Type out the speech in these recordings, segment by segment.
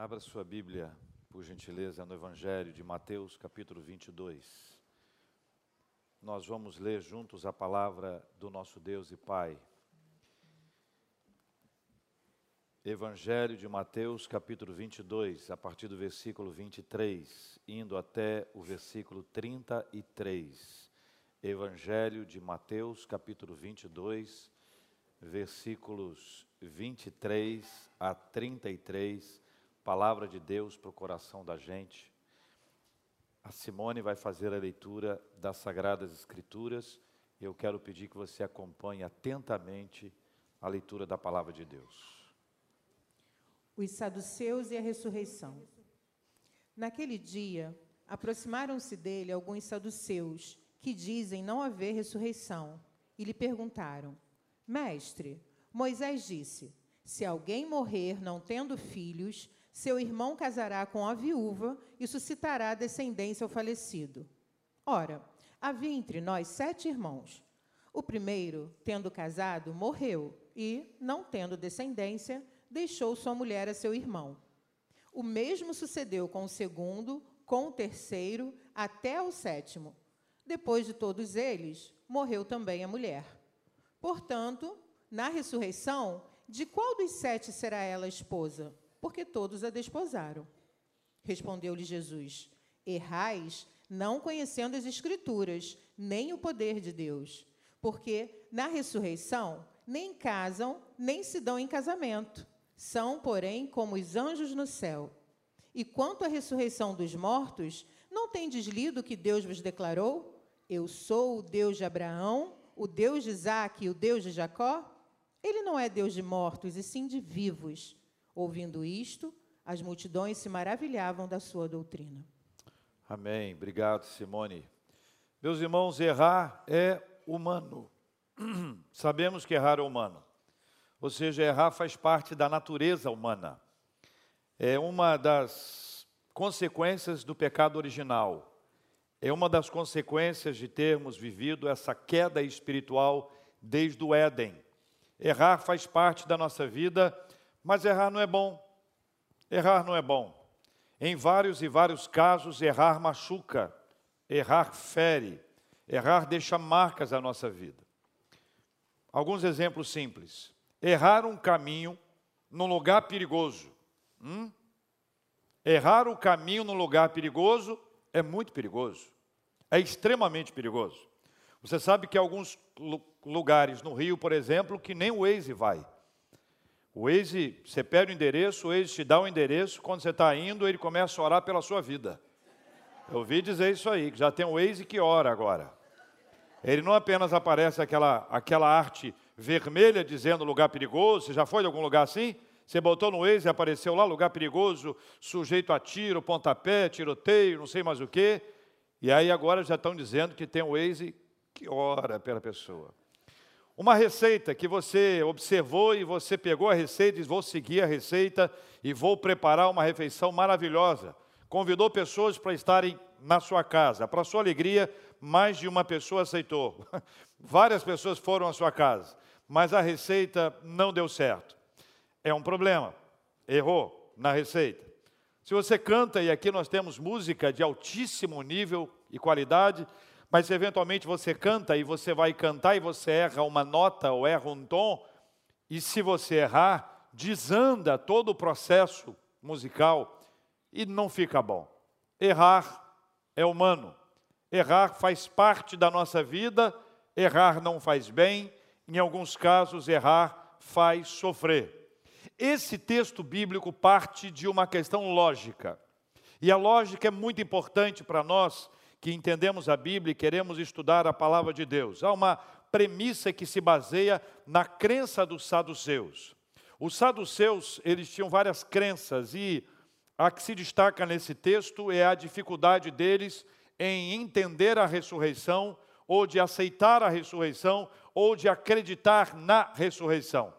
Abra sua Bíblia, por gentileza, no Evangelho de Mateus, capítulo 22. Nós vamos ler juntos a palavra do nosso Deus e Pai. Evangelho de Mateus, capítulo 22, a partir do versículo 23, indo até o versículo 33. Evangelho de Mateus, capítulo 22, versículos 23 a 33 palavra de Deus para o coração da gente. A Simone vai fazer a leitura das Sagradas Escrituras. Eu quero pedir que você acompanhe atentamente a leitura da palavra de Deus. Os saduceus e a ressurreição. Naquele dia, aproximaram-se dele alguns saduceus que dizem não haver ressurreição e lhe perguntaram: Mestre, Moisés disse: Se alguém morrer não tendo filhos, seu irmão casará com a viúva e suscitará descendência ao falecido. Ora, havia entre nós sete irmãos. O primeiro, tendo casado, morreu e, não tendo descendência, deixou sua mulher a seu irmão. O mesmo sucedeu com o segundo, com o terceiro, até o sétimo. Depois de todos eles, morreu também a mulher. Portanto, na ressurreição, de qual dos sete será ela esposa? Porque todos a desposaram. Respondeu-lhe Jesus: Errais, não conhecendo as Escrituras, nem o poder de Deus. Porque na ressurreição nem casam, nem se dão em casamento. São, porém, como os anjos no céu. E quanto à ressurreição dos mortos, não tendes lido que Deus vos declarou? Eu sou o Deus de Abraão, o Deus de Isaac e o Deus de Jacó? Ele não é Deus de mortos, e sim de vivos. Ouvindo isto, as multidões se maravilhavam da sua doutrina. Amém. Obrigado, Simone. Meus irmãos, errar é humano. Sabemos que errar é humano. Ou seja, errar faz parte da natureza humana. É uma das consequências do pecado original. É uma das consequências de termos vivido essa queda espiritual desde o Éden. Errar faz parte da nossa vida mas errar não é bom. Errar não é bom. Em vários e vários casos, errar machuca, errar fere, errar deixa marcas na nossa vida. Alguns exemplos simples. Errar um caminho num lugar perigoso. Hum? Errar o caminho num lugar perigoso é muito perigoso. É extremamente perigoso. Você sabe que alguns lugares no Rio, por exemplo, que nem o Waze vai. O Waze, você pede o endereço, o Waze te dá o endereço, quando você está indo, ele começa a orar pela sua vida. Eu ouvi dizer isso aí, que já tem o Waze que ora agora. Ele não apenas aparece aquela, aquela arte vermelha dizendo lugar perigoso, você já foi de algum lugar assim? Você botou no Waze e apareceu lá, lugar perigoso, sujeito a tiro, pontapé, tiroteio, não sei mais o quê. E aí agora já estão dizendo que tem o Waze que ora pela pessoa. Uma receita que você observou e você pegou a receita e diz: Vou seguir a receita e vou preparar uma refeição maravilhosa. Convidou pessoas para estarem na sua casa. Para sua alegria, mais de uma pessoa aceitou. Várias pessoas foram à sua casa, mas a receita não deu certo. É um problema. Errou na receita. Se você canta, e aqui nós temos música de altíssimo nível e qualidade, mas eventualmente você canta e você vai cantar e você erra uma nota ou erra um tom, e se você errar, desanda todo o processo musical e não fica bom. Errar é humano, errar faz parte da nossa vida, errar não faz bem, em alguns casos, errar faz sofrer. Esse texto bíblico parte de uma questão lógica, e a lógica é muito importante para nós que entendemos a Bíblia e queremos estudar a palavra de Deus. Há uma premissa que se baseia na crença dos saduceus. Os saduceus, eles tinham várias crenças e a que se destaca nesse texto é a dificuldade deles em entender a ressurreição ou de aceitar a ressurreição ou de acreditar na ressurreição.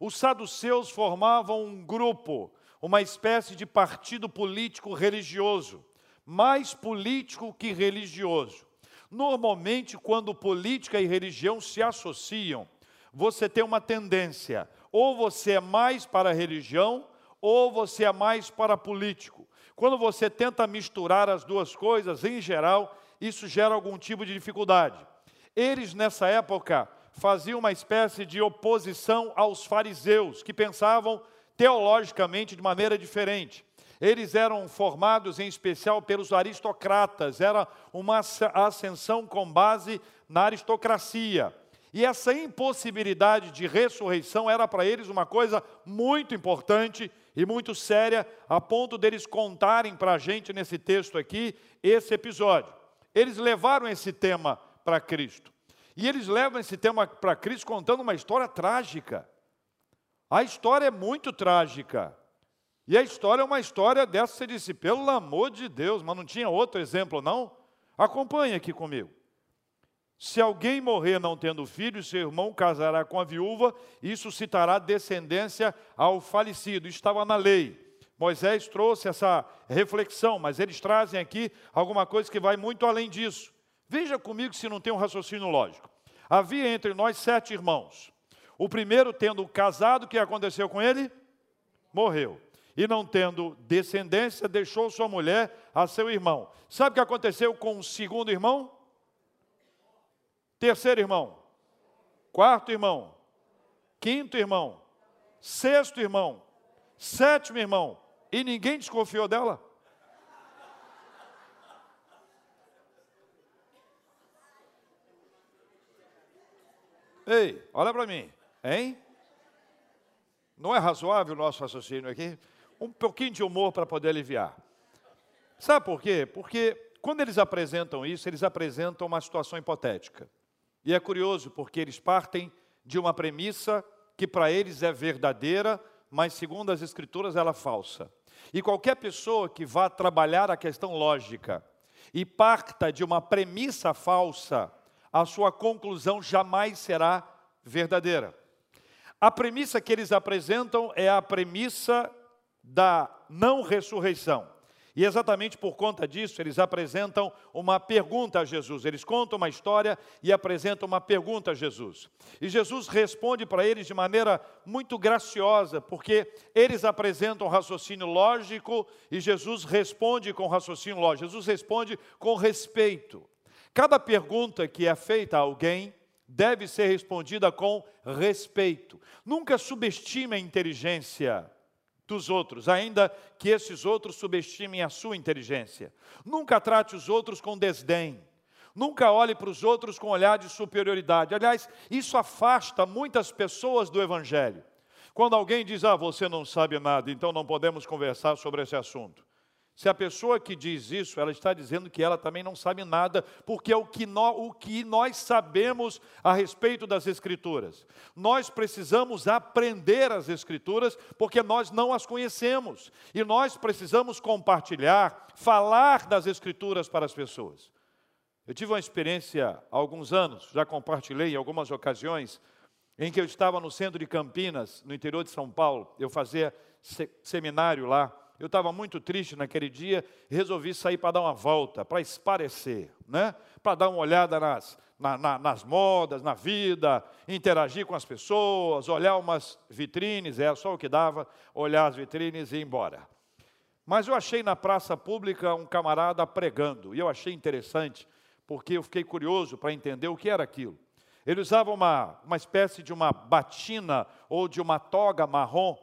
Os saduceus formavam um grupo, uma espécie de partido político religioso mais político que religioso. Normalmente, quando política e religião se associam, você tem uma tendência: ou você é mais para a religião, ou você é mais para político. Quando você tenta misturar as duas coisas, em geral, isso gera algum tipo de dificuldade. Eles, nessa época, faziam uma espécie de oposição aos fariseus, que pensavam teologicamente de maneira diferente. Eles eram formados em especial pelos aristocratas, era uma ascensão com base na aristocracia. E essa impossibilidade de ressurreição era para eles uma coisa muito importante e muito séria, a ponto deles contarem para a gente nesse texto aqui, esse episódio. Eles levaram esse tema para Cristo. E eles levam esse tema para Cristo contando uma história trágica. A história é muito trágica. E a história é uma história dessa, você disse, pelo amor de Deus, mas não tinha outro exemplo, não? Acompanhe aqui comigo. Se alguém morrer não tendo filho, seu irmão casará com a viúva, isso citará descendência ao falecido. Estava na lei. Moisés trouxe essa reflexão, mas eles trazem aqui alguma coisa que vai muito além disso. Veja comigo se não tem um raciocínio lógico. Havia entre nós sete irmãos. O primeiro, tendo casado, o que aconteceu com ele? Morreu. E não tendo descendência, deixou sua mulher a seu irmão. Sabe o que aconteceu com o segundo irmão? Terceiro irmão, quarto irmão, quinto irmão, sexto irmão, sétimo irmão, e ninguém desconfiou dela? Ei, olha para mim, hein? Não é razoável o nosso raciocínio aqui? Um pouquinho de humor para poder aliviar. Sabe por quê? Porque quando eles apresentam isso, eles apresentam uma situação hipotética. E é curioso porque eles partem de uma premissa que para eles é verdadeira, mas segundo as escrituras ela é falsa. E qualquer pessoa que vá trabalhar a questão lógica e parta de uma premissa falsa, a sua conclusão jamais será verdadeira. A premissa que eles apresentam é a premissa da não ressurreição. E exatamente por conta disso, eles apresentam uma pergunta a Jesus. Eles contam uma história e apresentam uma pergunta a Jesus. E Jesus responde para eles de maneira muito graciosa, porque eles apresentam um raciocínio lógico e Jesus responde com raciocínio lógico. Jesus responde com respeito. Cada pergunta que é feita a alguém deve ser respondida com respeito. Nunca subestime a inteligência dos outros, ainda que esses outros subestimem a sua inteligência. Nunca trate os outros com desdém. Nunca olhe para os outros com olhar de superioridade. Aliás, isso afasta muitas pessoas do Evangelho. Quando alguém diz, ah, você não sabe nada, então não podemos conversar sobre esse assunto. Se a pessoa que diz isso, ela está dizendo que ela também não sabe nada, porque é o que, nós, o que nós sabemos a respeito das Escrituras. Nós precisamos aprender as Escrituras, porque nós não as conhecemos. E nós precisamos compartilhar, falar das Escrituras para as pessoas. Eu tive uma experiência há alguns anos, já compartilhei em algumas ocasiões, em que eu estava no centro de Campinas, no interior de São Paulo. Eu fazia seminário lá eu estava muito triste naquele dia resolvi sair para dar uma volta, para esparecer, né? para dar uma olhada nas, na, na, nas modas, na vida, interagir com as pessoas, olhar umas vitrines, era só o que dava, olhar as vitrines e ir embora. Mas eu achei na praça pública um camarada pregando, e eu achei interessante, porque eu fiquei curioso para entender o que era aquilo. Ele usava uma, uma espécie de uma batina ou de uma toga marrom,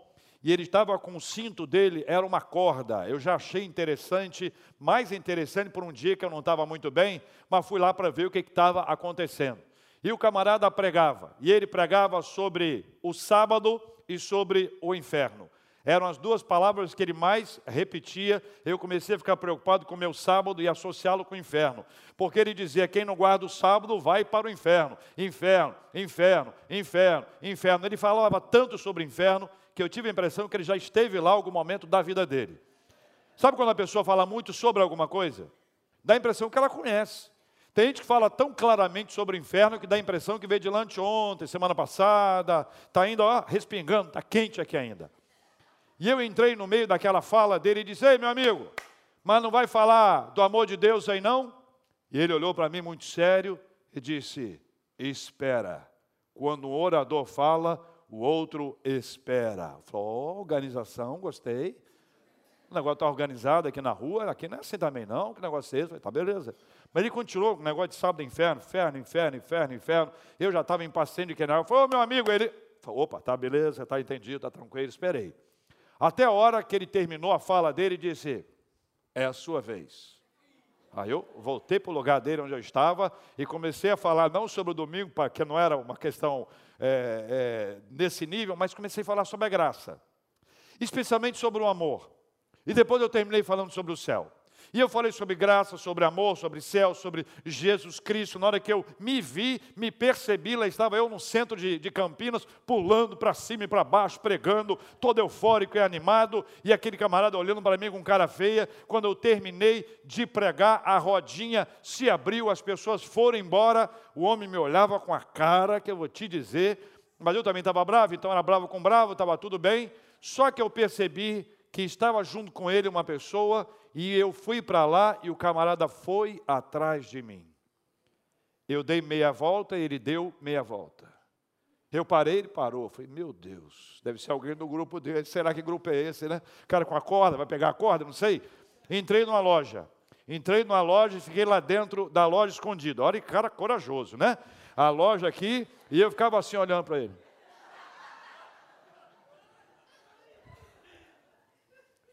e ele estava com o cinto dele, era uma corda. Eu já achei interessante, mais interessante por um dia que eu não estava muito bem, mas fui lá para ver o que estava acontecendo. E o camarada pregava, e ele pregava sobre o sábado e sobre o inferno. Eram as duas palavras que ele mais repetia. Eu comecei a ficar preocupado com o meu sábado e associá-lo com o inferno. Porque ele dizia: quem não guarda o sábado vai para o inferno. Inferno, inferno, inferno, inferno. Ele falava tanto sobre inferno que eu tive a impressão que ele já esteve lá algum momento da vida dele. Sabe quando a pessoa fala muito sobre alguma coisa? Dá a impressão que ela conhece. Tem gente que fala tão claramente sobre o inferno que dá a impressão que veio de lá ontem, semana passada, está ainda ó, respingando, está quente aqui ainda. E eu entrei no meio daquela fala dele e disse: Ei, meu amigo, mas não vai falar do amor de Deus aí não? E ele olhou para mim muito sério e disse: Espera, quando o orador fala, o outro espera. Falou, oh, organização, gostei. O negócio está organizado aqui na rua, aqui não é assim também não, que negócio é esse? Falei, tá beleza. Mas ele continuou com o negócio de sábado inferno, inferno, inferno, inferno, inferno. Eu já estava impaciente de querer. Falei, ô meu amigo, ele. Falei, opa, tá beleza, tá entendido, tá tranquilo, esperei. Até a hora que ele terminou a fala dele e disse: É a sua vez. Aí eu voltei para o lugar dele onde eu estava e comecei a falar não sobre o domingo, porque não era uma questão é, é, nesse nível, mas comecei a falar sobre a graça, especialmente sobre o amor. E depois eu terminei falando sobre o céu. E eu falei sobre graça, sobre amor, sobre céu, sobre Jesus Cristo. Na hora que eu me vi, me percebi, lá estava eu no centro de, de Campinas, pulando para cima e para baixo, pregando, todo eufórico e animado. E aquele camarada olhando para mim com cara feia. Quando eu terminei de pregar, a rodinha se abriu, as pessoas foram embora. O homem me olhava com a cara que eu vou te dizer. Mas eu também estava bravo, então era bravo com bravo, estava tudo bem. Só que eu percebi que estava junto com ele uma pessoa e eu fui para lá e o camarada foi atrás de mim. Eu dei meia volta e ele deu meia volta. Eu parei, ele parou. falei, meu Deus, deve ser alguém do grupo dele. Será que grupo é esse, né? Cara com a corda, vai pegar a corda? Não sei. Entrei numa loja. Entrei numa loja e fiquei lá dentro da loja escondido. Olha que cara corajoso, né? A loja aqui, e eu ficava assim olhando para ele.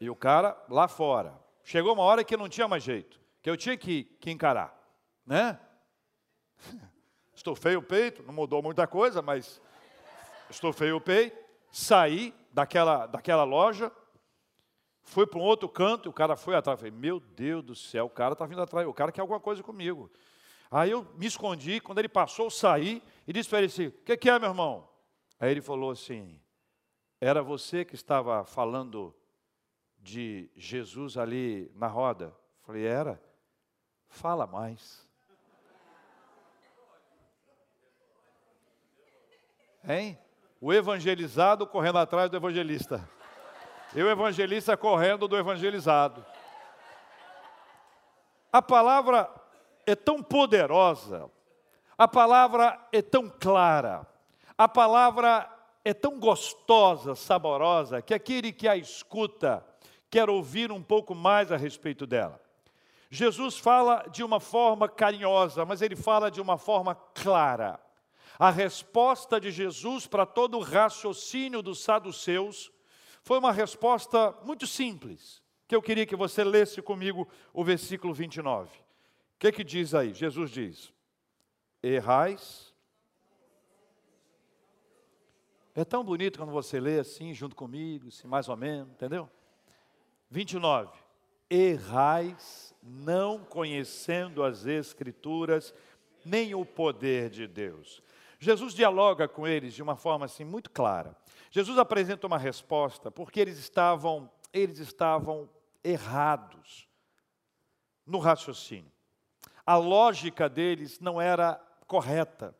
E o cara lá fora. Chegou uma hora que não tinha mais jeito, que eu tinha que, que encarar, né? Estufei o peito, não mudou muita coisa, mas estufei o peito, saí daquela, daquela loja, fui para um outro canto, e o cara foi atrás. Falei, meu Deus do céu, o cara está vindo atrás, o cara quer alguma coisa comigo. Aí eu me escondi, quando ele passou, saí e disse para ele assim: O que, que é, meu irmão? Aí ele falou assim: Era você que estava falando de Jesus ali na roda? Falei, era. Fala mais. Hein? O evangelizado correndo atrás do evangelista. E o evangelista correndo do evangelizado. A palavra é tão poderosa, a palavra é tão clara, a palavra é tão gostosa, saborosa, que aquele que a escuta quer ouvir um pouco mais a respeito dela. Jesus fala de uma forma carinhosa, mas ele fala de uma forma clara. A resposta de Jesus para todo o raciocínio dos saduceus foi uma resposta muito simples, que eu queria que você lesse comigo o versículo 29. O que, que diz aí? Jesus diz: Errais. É tão bonito quando você lê assim, junto comigo, assim, mais ou menos, entendeu? 29. Errais, não conhecendo as Escrituras, nem o poder de Deus. Jesus dialoga com eles de uma forma assim muito clara. Jesus apresenta uma resposta porque eles estavam, eles estavam errados no raciocínio. A lógica deles não era correta.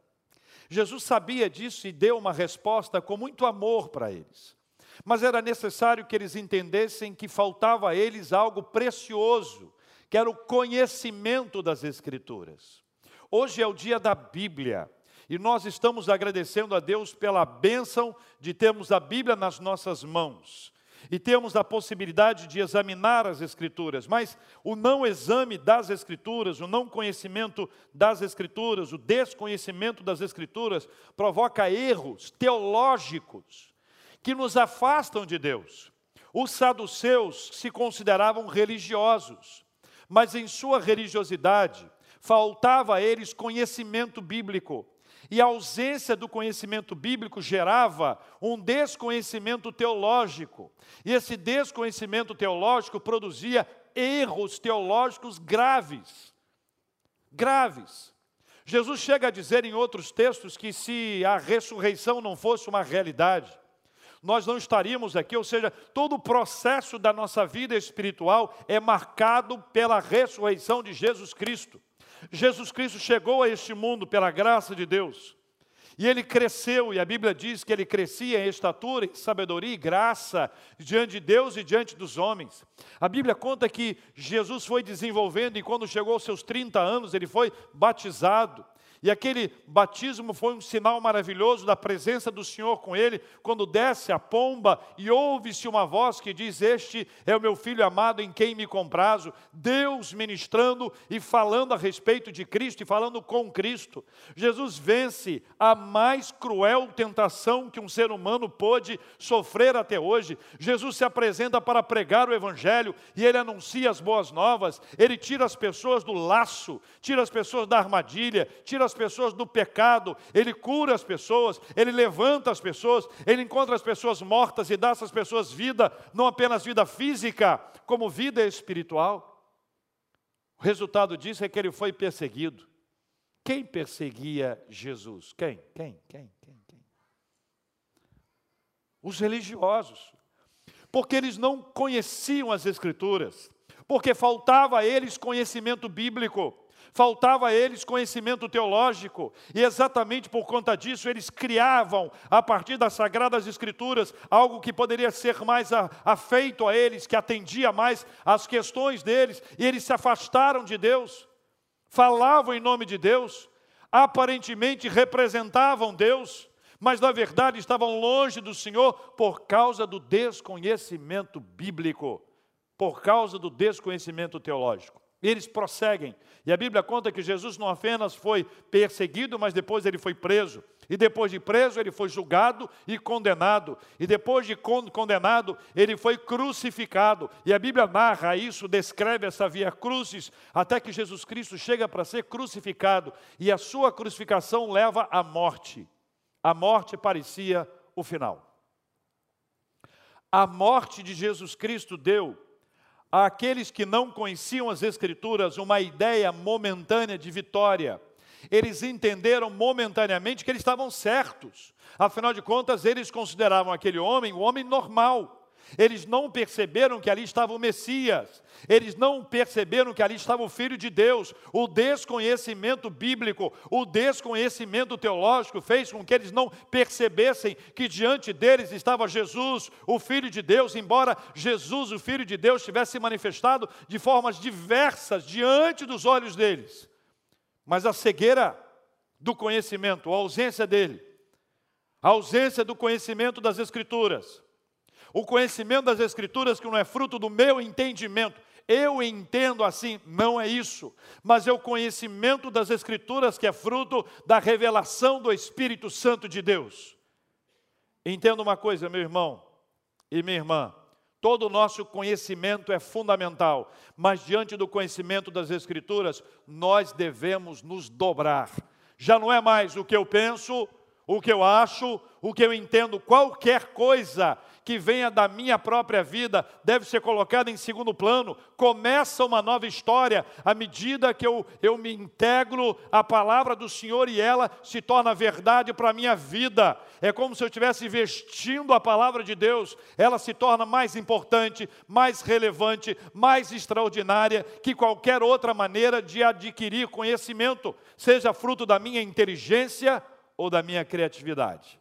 Jesus sabia disso e deu uma resposta com muito amor para eles. Mas era necessário que eles entendessem que faltava a eles algo precioso, que era o conhecimento das Escrituras. Hoje é o dia da Bíblia. E nós estamos agradecendo a Deus pela bênção de termos a Bíblia nas nossas mãos e temos a possibilidade de examinar as Escrituras, mas o não exame das Escrituras, o não conhecimento das Escrituras, o desconhecimento das Escrituras provoca erros teológicos que nos afastam de Deus. Os saduceus se consideravam religiosos, mas em sua religiosidade faltava a eles conhecimento bíblico. E a ausência do conhecimento bíblico gerava um desconhecimento teológico. E esse desconhecimento teológico produzia erros teológicos graves. Graves. Jesus chega a dizer em outros textos que se a ressurreição não fosse uma realidade, nós não estaríamos aqui, ou seja, todo o processo da nossa vida espiritual é marcado pela ressurreição de Jesus Cristo. Jesus Cristo chegou a este mundo pela graça de Deus. E ele cresceu, e a Bíblia diz que ele crescia em estatura, em sabedoria e graça diante de Deus e diante dos homens. A Bíblia conta que Jesus foi desenvolvendo e quando chegou aos seus 30 anos, ele foi batizado. E aquele batismo foi um sinal maravilhoso da presença do Senhor com ele, quando desce a pomba e ouve-se uma voz que diz: Este é o meu filho amado em quem me comprazo. Deus ministrando e falando a respeito de Cristo e falando com Cristo. Jesus vence a mais cruel tentação que um ser humano pôde sofrer até hoje. Jesus se apresenta para pregar o Evangelho e ele anuncia as boas novas, ele tira as pessoas do laço, tira as pessoas da armadilha, tira as pessoas do pecado, ele cura as pessoas, ele levanta as pessoas, ele encontra as pessoas mortas e dá essas pessoas vida, não apenas vida física, como vida espiritual. O resultado disso é que ele foi perseguido. Quem perseguia Jesus? Quem? Quem? Quem? Quem? Quem? Os religiosos. Porque eles não conheciam as Escrituras, porque faltava a eles conhecimento bíblico faltava a eles conhecimento teológico, e exatamente por conta disso eles criavam, a partir das Sagradas Escrituras, algo que poderia ser mais afeito a eles, que atendia mais às questões deles, e eles se afastaram de Deus, falavam em nome de Deus, aparentemente representavam Deus, mas na verdade estavam longe do Senhor por causa do desconhecimento bíblico, por causa do desconhecimento teológico. Eles prosseguem. E a Bíblia conta que Jesus não apenas foi perseguido, mas depois ele foi preso. E depois de preso, ele foi julgado e condenado. E depois de condenado, ele foi crucificado. E a Bíblia narra isso, descreve essa via crucis, até que Jesus Cristo chega para ser crucificado. E a sua crucificação leva à morte. A morte parecia o final. A morte de Jesus Cristo deu àqueles que não conheciam as Escrituras uma ideia momentânea de vitória. Eles entenderam momentaneamente que eles estavam certos. Afinal de contas, eles consideravam aquele homem um homem normal. Eles não perceberam que ali estava o Messias, eles não perceberam que ali estava o Filho de Deus. O desconhecimento bíblico, o desconhecimento teológico fez com que eles não percebessem que diante deles estava Jesus, o Filho de Deus, embora Jesus, o Filho de Deus, tivesse manifestado de formas diversas diante dos olhos deles. Mas a cegueira do conhecimento, a ausência dele, a ausência do conhecimento das Escrituras, o conhecimento das Escrituras que não é fruto do meu entendimento. Eu entendo assim, não é isso, mas é o conhecimento das Escrituras que é fruto da revelação do Espírito Santo de Deus. Entenda uma coisa, meu irmão e minha irmã, todo o nosso conhecimento é fundamental, mas diante do conhecimento das Escrituras, nós devemos nos dobrar. Já não é mais o que eu penso, o que eu acho, o que eu entendo, qualquer coisa que venha da minha própria vida deve ser colocada em segundo plano. Começa uma nova história à medida que eu, eu me integro à palavra do Senhor e ela se torna verdade para a minha vida. É como se eu estivesse vestindo a palavra de Deus, ela se torna mais importante, mais relevante, mais extraordinária que qualquer outra maneira de adquirir conhecimento, seja fruto da minha inteligência ou da minha criatividade.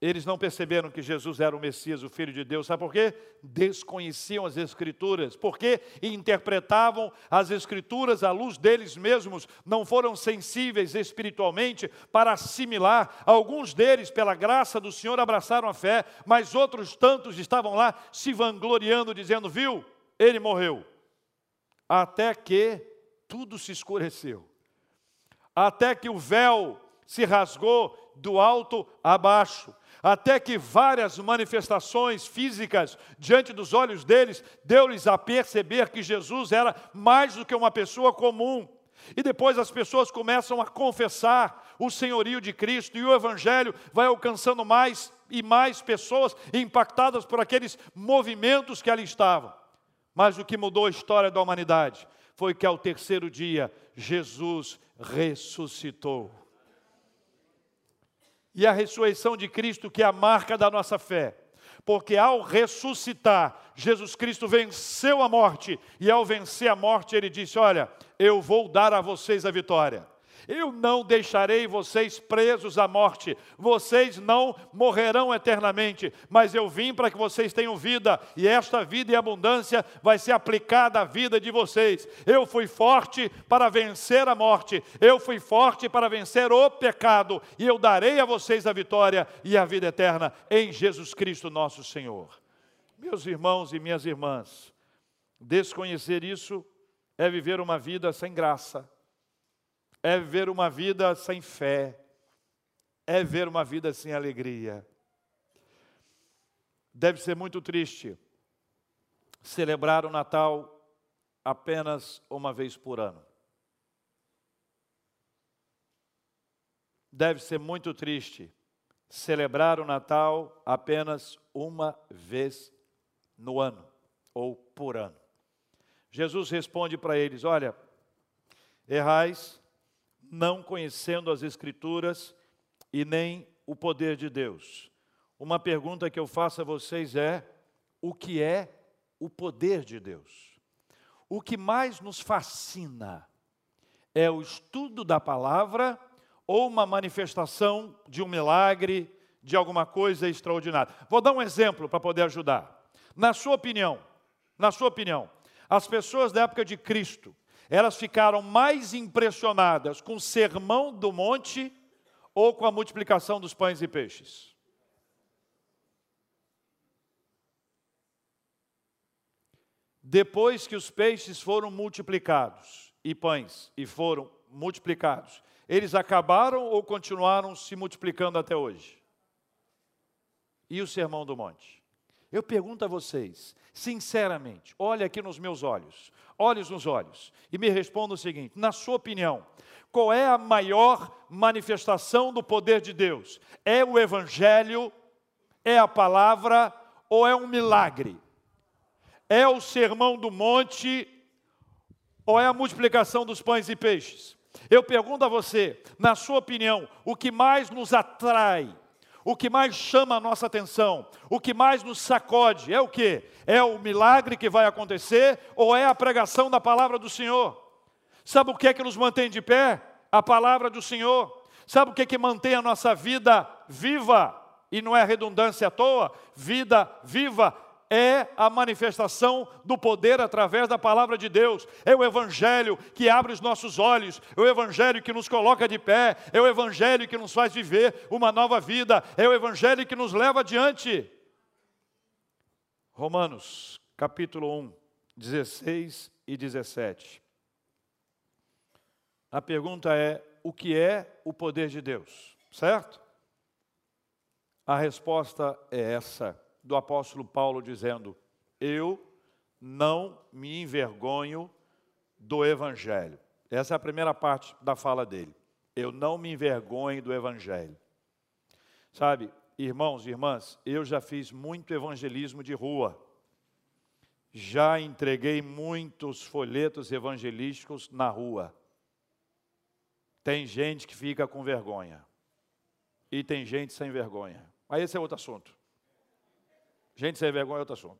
Eles não perceberam que Jesus era o Messias, o Filho de Deus. Sabe por quê? Desconheciam as Escrituras. Porque interpretavam as Escrituras à luz deles mesmos. Não foram sensíveis espiritualmente para assimilar. Alguns deles, pela graça do Senhor, abraçaram a fé. Mas outros tantos estavam lá se vangloriando, dizendo: Viu, ele morreu. Até que tudo se escureceu. Até que o véu se rasgou do alto a baixo até que várias manifestações físicas diante dos olhos deles deu-lhes a perceber que Jesus era mais do que uma pessoa comum. E depois as pessoas começam a confessar o senhorio de Cristo e o evangelho vai alcançando mais e mais pessoas impactadas por aqueles movimentos que ali estavam. Mas o que mudou a história da humanidade foi que ao terceiro dia Jesus ressuscitou e a ressurreição de Cristo, que é a marca da nossa fé. Porque ao ressuscitar, Jesus Cristo venceu a morte, e ao vencer a morte, ele disse: Olha, eu vou dar a vocês a vitória. Eu não deixarei vocês presos à morte, vocês não morrerão eternamente, mas eu vim para que vocês tenham vida, e esta vida e abundância vai ser aplicada à vida de vocês. Eu fui forte para vencer a morte, eu fui forte para vencer o pecado, e eu darei a vocês a vitória e a vida eterna em Jesus Cristo nosso Senhor. Meus irmãos e minhas irmãs, desconhecer isso é viver uma vida sem graça, é viver uma vida sem fé, é viver uma vida sem alegria. Deve ser muito triste celebrar o Natal apenas uma vez por ano. Deve ser muito triste celebrar o Natal apenas uma vez no ano ou por ano. Jesus responde para eles: Olha, errais, não conhecendo as Escrituras e nem o poder de Deus. Uma pergunta que eu faço a vocês é: o que é o poder de Deus? O que mais nos fascina é o estudo da palavra ou uma manifestação de um milagre, de alguma coisa extraordinária? Vou dar um exemplo para poder ajudar. Na sua opinião, na sua opinião, as pessoas da época de Cristo, elas ficaram mais impressionadas com o sermão do monte ou com a multiplicação dos pães e peixes? Depois que os peixes foram multiplicados e pães e foram multiplicados, eles acabaram ou continuaram se multiplicando até hoje? E o sermão do monte? Eu pergunto a vocês, sinceramente, olhe aqui nos meus olhos, olhos nos olhos, e me responda o seguinte: na sua opinião, qual é a maior manifestação do poder de Deus? É o Evangelho? É a palavra? Ou é um milagre? É o sermão do monte? Ou é a multiplicação dos pães e peixes? Eu pergunto a você, na sua opinião, o que mais nos atrai o que mais chama a nossa atenção, o que mais nos sacode, é o que? É o milagre que vai acontecer ou é a pregação da palavra do Senhor? Sabe o que é que nos mantém de pé? A palavra do Senhor. Sabe o que é que mantém a nossa vida viva? E não é redundância à toa, vida viva é a manifestação do poder através da palavra de Deus. É o Evangelho que abre os nossos olhos, é o Evangelho que nos coloca de pé, é o Evangelho que nos faz viver uma nova vida, é o Evangelho que nos leva adiante. Romanos, capítulo 1, 16 e 17. A pergunta é: o que é o poder de Deus? Certo? A resposta é essa do apóstolo Paulo dizendo: Eu não me envergonho do evangelho. Essa é a primeira parte da fala dele. Eu não me envergonho do evangelho. Sabe, irmãos e irmãs, eu já fiz muito evangelismo de rua. Já entreguei muitos folhetos evangelísticos na rua. Tem gente que fica com vergonha. E tem gente sem vergonha. Mas esse é outro assunto. Gente sem vergonha é outro assunto.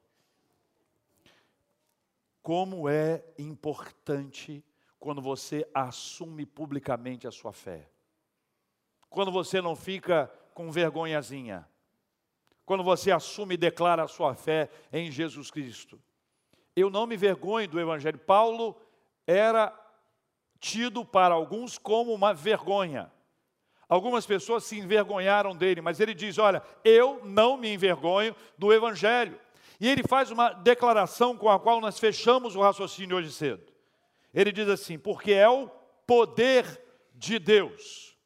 Como é importante quando você assume publicamente a sua fé. Quando você não fica com vergonhazinha. Quando você assume e declara a sua fé em Jesus Cristo. Eu não me vergonho do Evangelho. Paulo era tido para alguns como uma vergonha. Algumas pessoas se envergonharam dele, mas ele diz: Olha, eu não me envergonho do Evangelho. E ele faz uma declaração com a qual nós fechamos o raciocínio hoje cedo. Ele diz assim: Porque é o poder de Deus.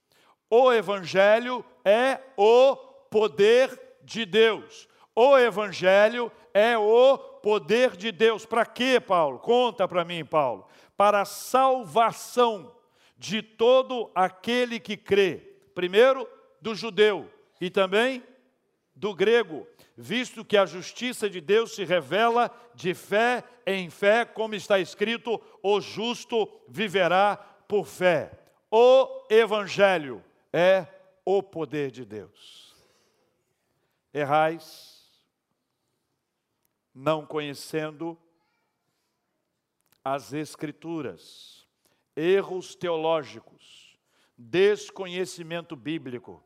O Evangelho é o poder de Deus. O Evangelho é o poder de Deus. Para quê, Paulo? Conta para mim, Paulo. Para a salvação de todo aquele que crê primeiro do judeu e também do grego, visto que a justiça de Deus se revela de fé em fé, como está escrito: o justo viverá por fé. O evangelho é o poder de Deus. Errais, não conhecendo as Escrituras, erros teológicos, Desconhecimento bíblico.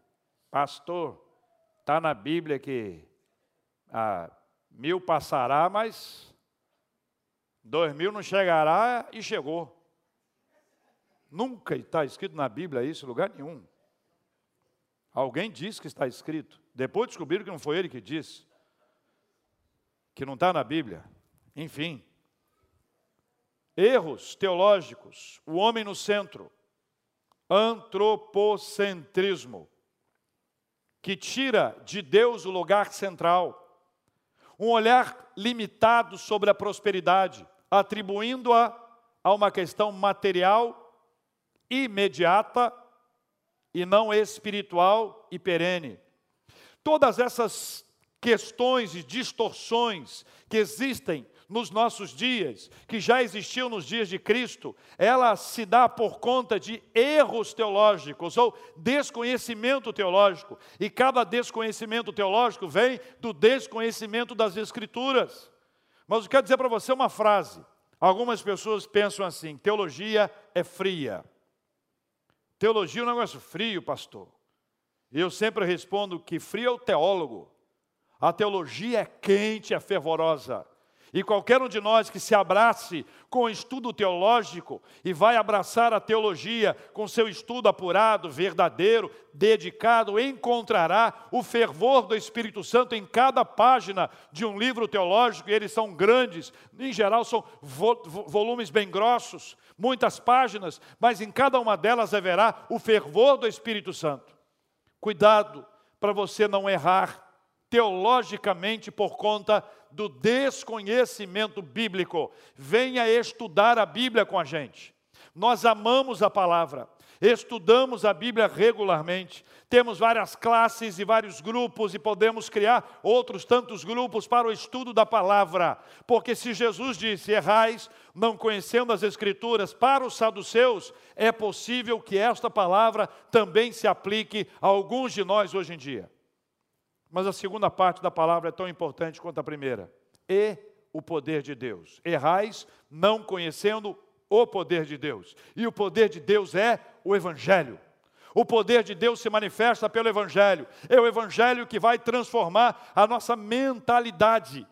Pastor, está na Bíblia que ah, mil passará, mas dois mil não chegará e chegou. Nunca está escrito na Bíblia isso lugar nenhum. Alguém disse que está escrito. Depois descobriram que não foi ele que disse. Que não está na Bíblia. Enfim. Erros teológicos. O homem no centro. Antropocentrismo. Que tira de Deus o lugar central. Um olhar limitado sobre a prosperidade, atribuindo-a a uma questão material imediata e não espiritual e perene. Todas essas questões e distorções que existem nos nossos dias, que já existiam nos dias de Cristo, ela se dá por conta de erros teológicos ou desconhecimento teológico. E cada desconhecimento teológico vem do desconhecimento das Escrituras. Mas eu quero dizer para você uma frase. Algumas pessoas pensam assim: teologia é fria. Teologia é um negócio frio, pastor. Eu sempre respondo que frio é o teólogo. A teologia é quente, é fervorosa. E qualquer um de nós que se abrace com o estudo teológico e vai abraçar a teologia com seu estudo apurado, verdadeiro, dedicado, encontrará o fervor do Espírito Santo em cada página de um livro teológico, e eles são grandes, em geral são volumes bem grossos, muitas páginas, mas em cada uma delas haverá o fervor do Espírito Santo. Cuidado para você não errar teologicamente por conta do desconhecimento bíblico. Venha estudar a Bíblia com a gente. Nós amamos a palavra, estudamos a Bíblia regularmente, temos várias classes e vários grupos e podemos criar outros tantos grupos para o estudo da palavra, porque se Jesus disse: errais, não conhecendo as Escrituras, para os saduceus, é possível que esta palavra também se aplique a alguns de nós hoje em dia. Mas a segunda parte da palavra é tão importante quanto a primeira. E o poder de Deus. Errais não conhecendo o poder de Deus. E o poder de Deus é o Evangelho. O poder de Deus se manifesta pelo Evangelho. É o Evangelho que vai transformar a nossa mentalidade.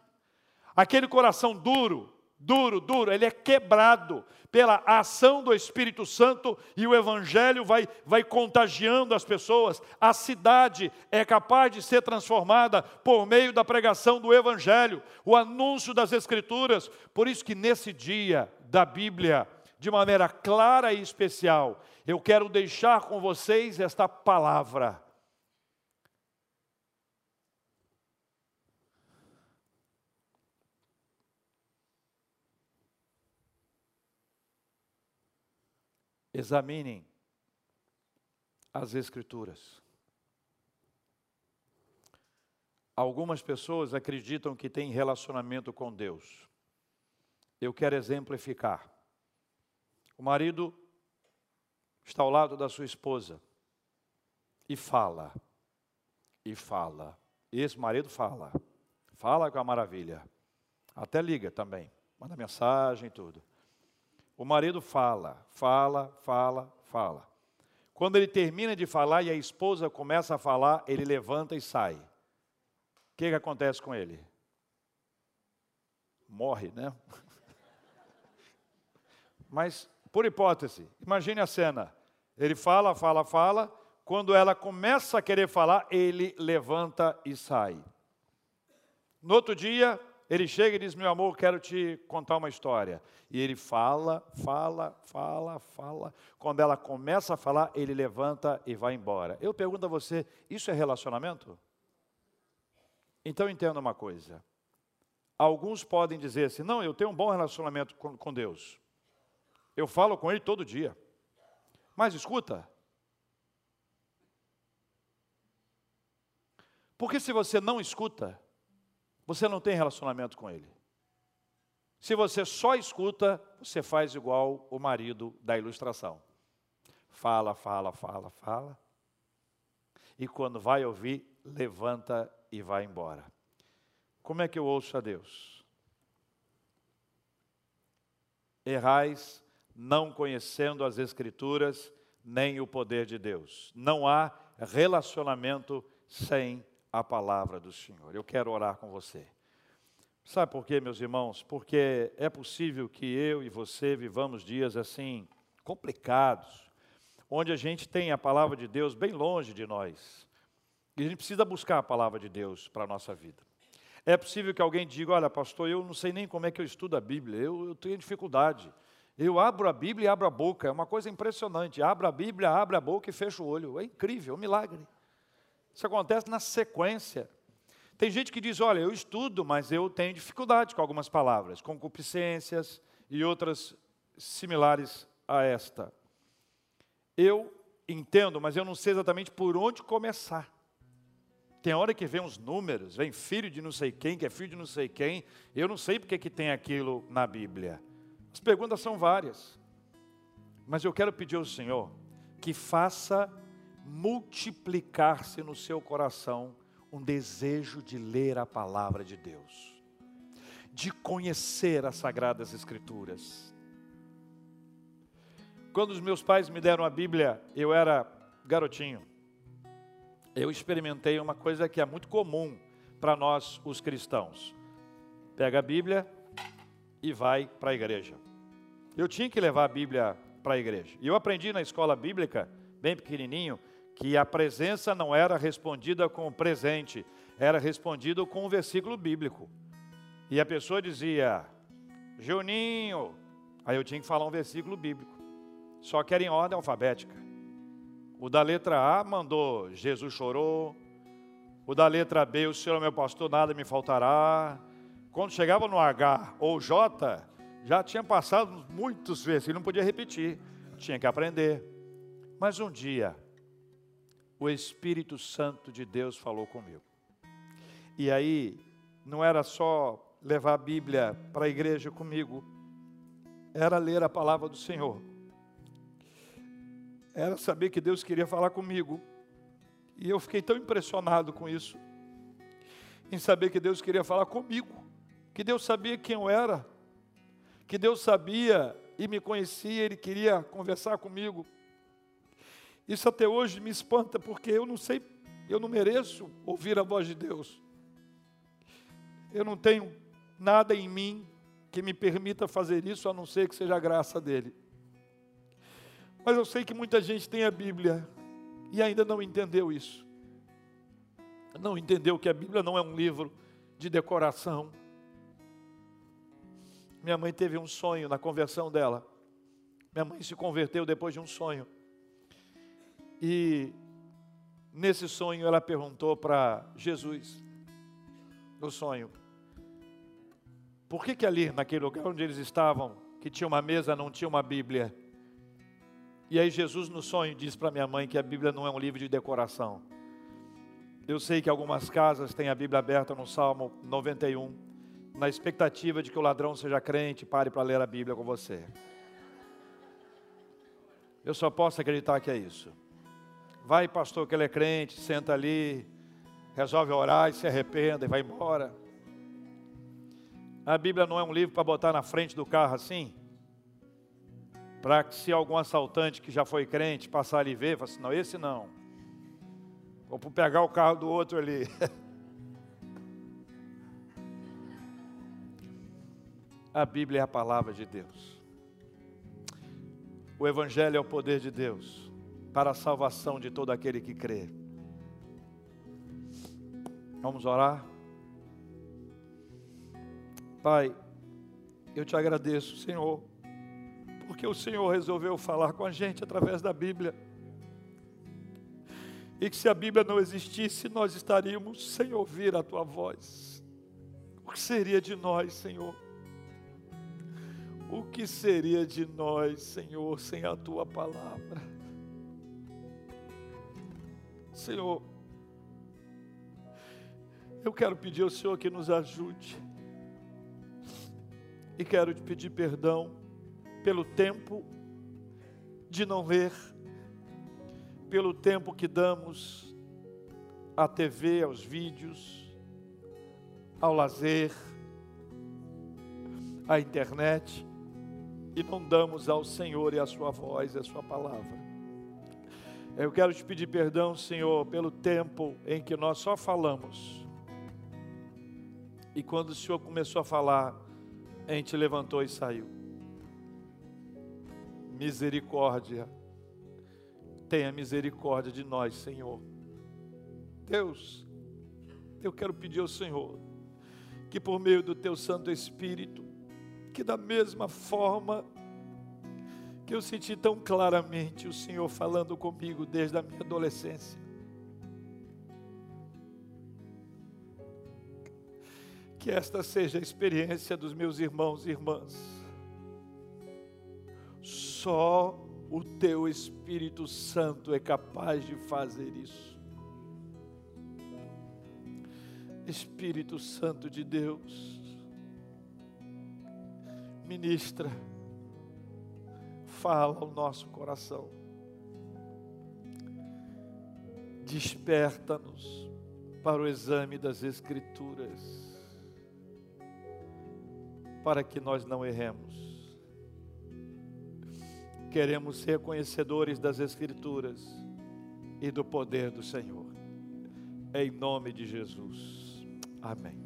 Aquele coração duro, duro, duro, ele é quebrado pela ação do Espírito Santo e o Evangelho vai, vai contagiando as pessoas. A cidade é capaz de ser transformada por meio da pregação do Evangelho, o anúncio das Escrituras. Por isso que nesse dia da Bíblia, de maneira clara e especial, eu quero deixar com vocês esta palavra Examinem as Escrituras. Algumas pessoas acreditam que têm relacionamento com Deus. Eu quero exemplificar. O marido está ao lado da sua esposa e fala, e fala. Esse marido fala, fala com a maravilha. Até liga também, manda mensagem e tudo. O marido fala, fala, fala, fala. Quando ele termina de falar e a esposa começa a falar, ele levanta e sai. O que, que acontece com ele? Morre, né? Mas, por hipótese, imagine a cena. Ele fala, fala, fala. Quando ela começa a querer falar, ele levanta e sai. No outro dia, ele chega e diz: Meu amor, quero te contar uma história. E ele fala, fala, fala, fala. Quando ela começa a falar, ele levanta e vai embora. Eu pergunto a você: Isso é relacionamento? Então entenda uma coisa. Alguns podem dizer assim: Não, eu tenho um bom relacionamento com, com Deus. Eu falo com Ele todo dia. Mas escuta. Porque se você não escuta, você não tem relacionamento com ele. Se você só escuta, você faz igual o marido da ilustração. Fala, fala, fala, fala. E quando vai ouvir, levanta e vai embora. Como é que eu ouço a Deus? Errais, não conhecendo as Escrituras, nem o poder de Deus. Não há relacionamento sem a palavra do Senhor. Eu quero orar com você. Sabe por quê, meus irmãos? Porque é possível que eu e você vivamos dias assim complicados, onde a gente tem a palavra de Deus bem longe de nós. E a gente precisa buscar a palavra de Deus para a nossa vida. É possível que alguém diga: Olha, pastor, eu não sei nem como é que eu estudo a Bíblia, eu, eu tenho dificuldade. Eu abro a Bíblia e abro a boca, é uma coisa impressionante. Abro a Bíblia, abro a boca e fecho o olho. É incrível, é um milagre. Isso acontece na sequência. Tem gente que diz: Olha, eu estudo, mas eu tenho dificuldade com algumas palavras, concupiscências e outras similares a esta. Eu entendo, mas eu não sei exatamente por onde começar. Tem hora que vem uns números, vem filho de não sei quem, que é filho de não sei quem. Eu não sei porque que tem aquilo na Bíblia. As perguntas são várias. Mas eu quero pedir ao Senhor que faça multiplicar-se no seu coração um desejo de ler a palavra de Deus, de conhecer as sagradas escrituras. Quando os meus pais me deram a Bíblia, eu era garotinho. Eu experimentei uma coisa que é muito comum para nós, os cristãos. Pega a Bíblia e vai para a igreja. Eu tinha que levar a Bíblia para a igreja. E eu aprendi na escola bíblica, bem pequenininho, que a presença não era respondida com o presente, era respondido com um versículo bíblico. E a pessoa dizia, Juninho, aí eu tinha que falar um versículo bíblico, só que era em ordem alfabética. O da letra A mandou, Jesus chorou. O da letra B, o Senhor é meu pastor, nada me faltará. Quando chegava no H ou J, já tinha passado muitos ele não podia repetir, tinha que aprender. Mas um dia, o Espírito Santo de Deus falou comigo. E aí, não era só levar a Bíblia para a igreja comigo, era ler a palavra do Senhor. Era saber que Deus queria falar comigo. E eu fiquei tão impressionado com isso, em saber que Deus queria falar comigo, que Deus sabia quem eu era, que Deus sabia e me conhecia, Ele queria conversar comigo. Isso até hoje me espanta, porque eu não sei, eu não mereço ouvir a voz de Deus. Eu não tenho nada em mim que me permita fazer isso, a não ser que seja a graça dEle. Mas eu sei que muita gente tem a Bíblia e ainda não entendeu isso. Não entendeu que a Bíblia não é um livro de decoração, minha mãe teve um sonho na conversão dela. Minha mãe se converteu depois de um sonho. E nesse sonho ela perguntou para Jesus, no sonho, por que que ali naquele lugar onde eles estavam, que tinha uma mesa, não tinha uma Bíblia? E aí Jesus no sonho disse para minha mãe que a Bíblia não é um livro de decoração. Eu sei que algumas casas têm a Bíblia aberta no Salmo 91 na expectativa de que o ladrão seja crente e pare para ler a Bíblia com você. Eu só posso acreditar que é isso. Vai, pastor, que ele é crente, senta ali, resolve orar e se arrependa e vai embora. A Bíblia não é um livro para botar na frente do carro assim, para que se algum assaltante que já foi crente passar ali e ver, fala assim, não, esse não. Ou para pegar o carro do outro ali. A Bíblia é a palavra de Deus. O Evangelho é o poder de Deus para a salvação de todo aquele que crê. Vamos orar? Pai, eu te agradeço, Senhor, porque o Senhor resolveu falar com a gente através da Bíblia. E que se a Bíblia não existisse, nós estaríamos sem ouvir a tua voz. O que seria de nós, Senhor? O que seria de nós, Senhor, sem a tua palavra? Senhor, eu quero pedir ao Senhor que nos ajude. E quero te pedir perdão pelo tempo de não ver, pelo tempo que damos à TV, aos vídeos, ao lazer, à internet e não damos ao Senhor e a sua voz e a sua palavra. Eu quero te pedir perdão, Senhor, pelo tempo em que nós só falamos. E quando o Senhor começou a falar, a gente levantou e saiu. Misericórdia. Tenha misericórdia de nós, Senhor. Deus, eu quero pedir ao Senhor que por meio do teu Santo Espírito, que da mesma forma que eu senti tão claramente o Senhor falando comigo desde a minha adolescência. Que esta seja a experiência dos meus irmãos e irmãs. Só o teu Espírito Santo é capaz de fazer isso. Espírito Santo de Deus, ministra fala ao nosso coração. Desperta-nos para o exame das Escrituras, para que nós não erremos. Queremos ser conhecedores das Escrituras e do poder do Senhor. Em nome de Jesus. Amém.